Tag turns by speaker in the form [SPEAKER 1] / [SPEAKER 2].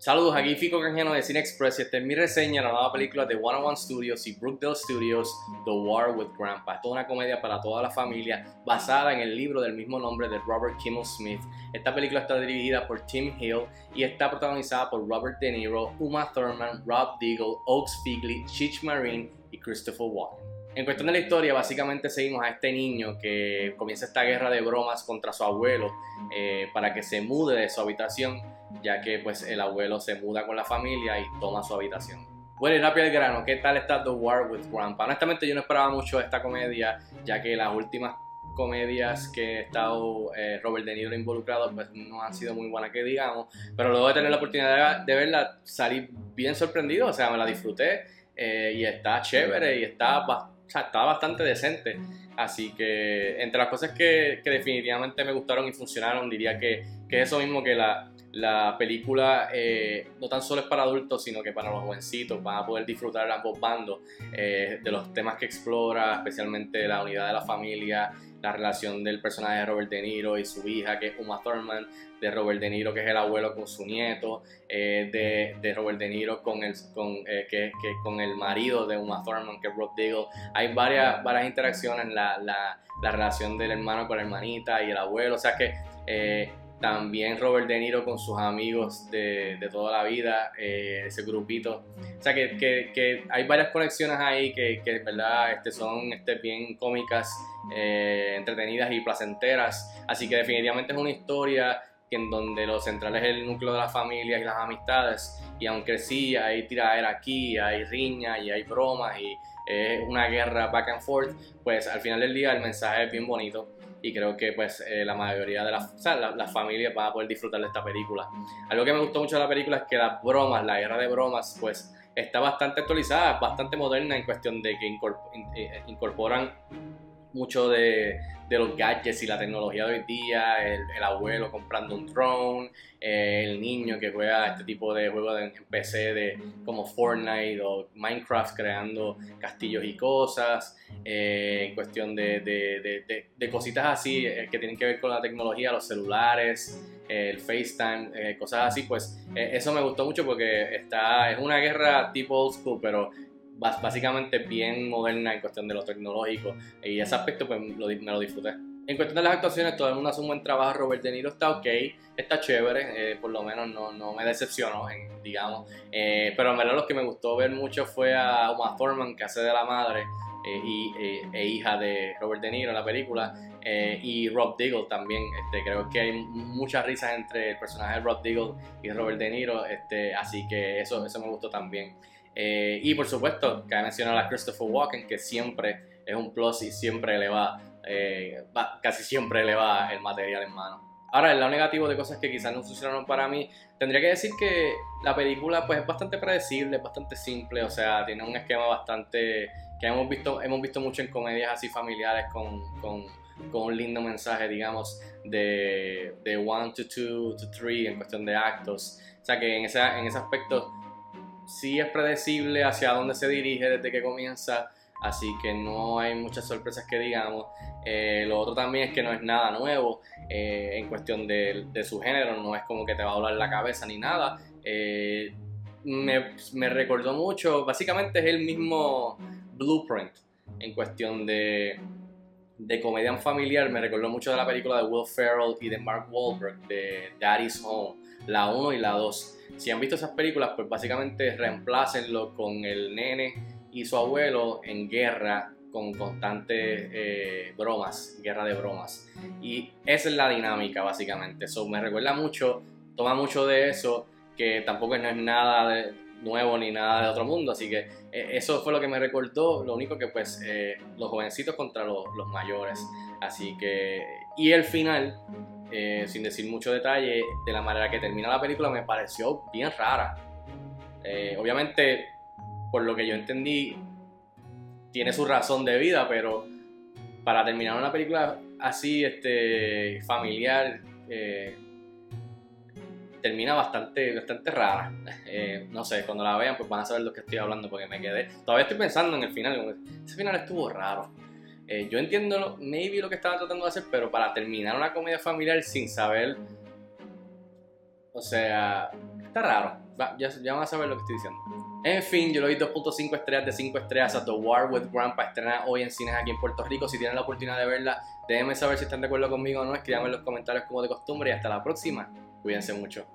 [SPEAKER 1] Saludos, aquí Fico Canjeno de Cine Express y esta es mi reseña de la nueva película de One One Studios y Brookdale Studios, The War with Grandpa. Es toda una comedia para toda la familia basada en el libro del mismo nombre de Robert Kimmel Smith. Esta película está dirigida por Tim Hill y está protagonizada por Robert De Niro, Uma Thurman, Rob Deagle, Oaks Figley, Chich Marine y Christopher Walken. En cuestión de la historia, básicamente seguimos a este niño que comienza esta guerra de bromas contra su abuelo eh, para que se mude de su habitación, ya que pues el abuelo se muda con la familia y toma su habitación. Bueno, y rápido el grano, ¿qué tal está The War with Grandpa? Honestamente yo no esperaba mucho de esta comedia, ya que las últimas comedias que he estado eh, Robert De Niro involucrado pues no han sido muy buenas que digamos, pero luego de tener la oportunidad de, verla salí bien sorprendido, o sea, me la disfruté eh, y está chévere y está bastante o sea, estaba bastante decente. Así que entre las cosas que, definitivamente me gustaron y funcionaron, diría que, que eso mismo que la, la película eh, no tan solo es para adultos, sino que para los jovencitos van a poder disfrutar ambos bandos eh, de los temas que explora, especialmente la unidad de la familia, la relación del personaje de Robert De Niro y su hija, que es Uma Thurman, de Robert De Niro, que es el abuelo con su nieto, eh, de, de, Robert De Niro con el, con, que, que, con el marido de Uma Thurman, que es Rob Diggle. Hay varias, varias interacciones, la, la, la relación del hermano con la hermanita y el abuelo, o sea que también Robert De Niro con sus amigos de, de toda la vida, eh, ese grupito. O sea que, que, que, hay varias conexiones ahí que, que verdad este, son este, bien cómicas, eh, entretenidas y placenteras. Así que definitivamente es una historia en donde lo central es el núcleo de las familias y las amistades. Y aunque sí hay tiradera aquí, hay riña y hay bromas y es una guerra back and forth, pues al final del día el mensaje es bien bonito y creo que pues eh, la mayoría de las, o sea, las familias van a poder disfrutar de esta película. Algo que me gustó mucho de la película es que las bromas, la guerra de bromas, pues está bastante actualizada, bastante moderna en cuestión de que eh, incorporan mucho de, de, los gadgets y la tecnología de hoy día, el, abuelo comprando un drone, eh, el niño que juega este tipo de juegos en PC de, como Fortnite o Minecraft creando castillos y cosas, eh, en cuestión de, de, de, cositas así eh, que tienen que ver con la tecnología, los celulares, el FaceTime, cosas así, pues eso me gustó mucho porque está, es una guerra tipo old school, pero básicamente bien moderna en cuestión de lo tecnológico y ese aspecto pues me lo disfruté. En cuestión de las actuaciones, todo el mundo hace un buen trabajo. Robert De Niro está ok, está chévere, eh, por lo menos no, no me decepcionó, digamos. Eh, pero en verdad lo que me gustó ver mucho fue a Uma Thurman, que hace de la madre eh, y, e hija de Robert De Niro en la película. y Rob Diggle también. Este, creo que hay muchas risas entre el personaje de Rob Diggle y Robert De Niro, este, así que eso, eso me gustó también. Eh, y por supuesto, cabe mencionar a Christopher Walken, que siempre es un plus y siempre le va, eh, casi siempre le va el material en mano. Ahora, el lado negativo de cosas que quizás no funcionaron para mí, tendría que decir que la película pues es bastante predecible, es bastante simple, o sea, tiene un esquema bastante que hemos visto, hemos visto mucho en comedias así familiares con, con, con un lindo mensaje, digamos, de, de one to two to three en cuestión de actos. O sea que en ese, en ese aspecto sí es predecible hacia dónde se dirige desde que comienza, así que no hay muchas sorpresas que digamos. Eh, lo otro también es que no es nada nuevo eh, en cuestión de, su género, no es como que te va a volar la cabeza ni nada. Eh, me, recordó mucho, básicamente es el mismo blueprint en cuestión de, de comedia familiar. Me recordó mucho de la película de Will Ferrell y de Mark Wahlberg, de Daddy's Home, la 1 y la 2 si han visto esas películas, pues básicamente reemplácenlo con el nene y su abuelo en guerra con constantes eh, bromas, guerra de bromas. Y esa es la dinámica básicamente. Eso me recuerda mucho, toma mucho de eso, que tampoco no es nada de nuevo ni nada de otro mundo. Así que eh, eso fue lo que me recordó. Lo único que pues eh, los jovencitos contra los, los mayores. Así que... Y el final eh, sin decir mucho detalle, de la manera que termina la película me pareció bien rara. Eh, obviamente, por lo que yo entendí, tiene su razón de vida, pero para terminar una película así, este, familiar, eh, termina bastante, bastante rara. no sé, cuando la vean, pues van a saber de lo que estoy hablando, porque me quedé. Todavía estoy pensando en el final. Ese final estuvo raro. Eh, yo entiendo, lo, maybe lo que estaba tratando de hacer, pero para terminar una comedia familiar sin saber, o sea, Está raro. ya, ya van a saber lo que estoy diciendo. En fin, yo le doy 2.5 estrellas de 5 estrellas a The War with Grandpa estrena hoy en cines aquí en Puerto Rico. Si tienen la oportunidad de verla, déjenme saber si están de acuerdo conmigo o no. Escríbanme en los comentarios como de costumbre y hasta la próxima. Cuídense mucho.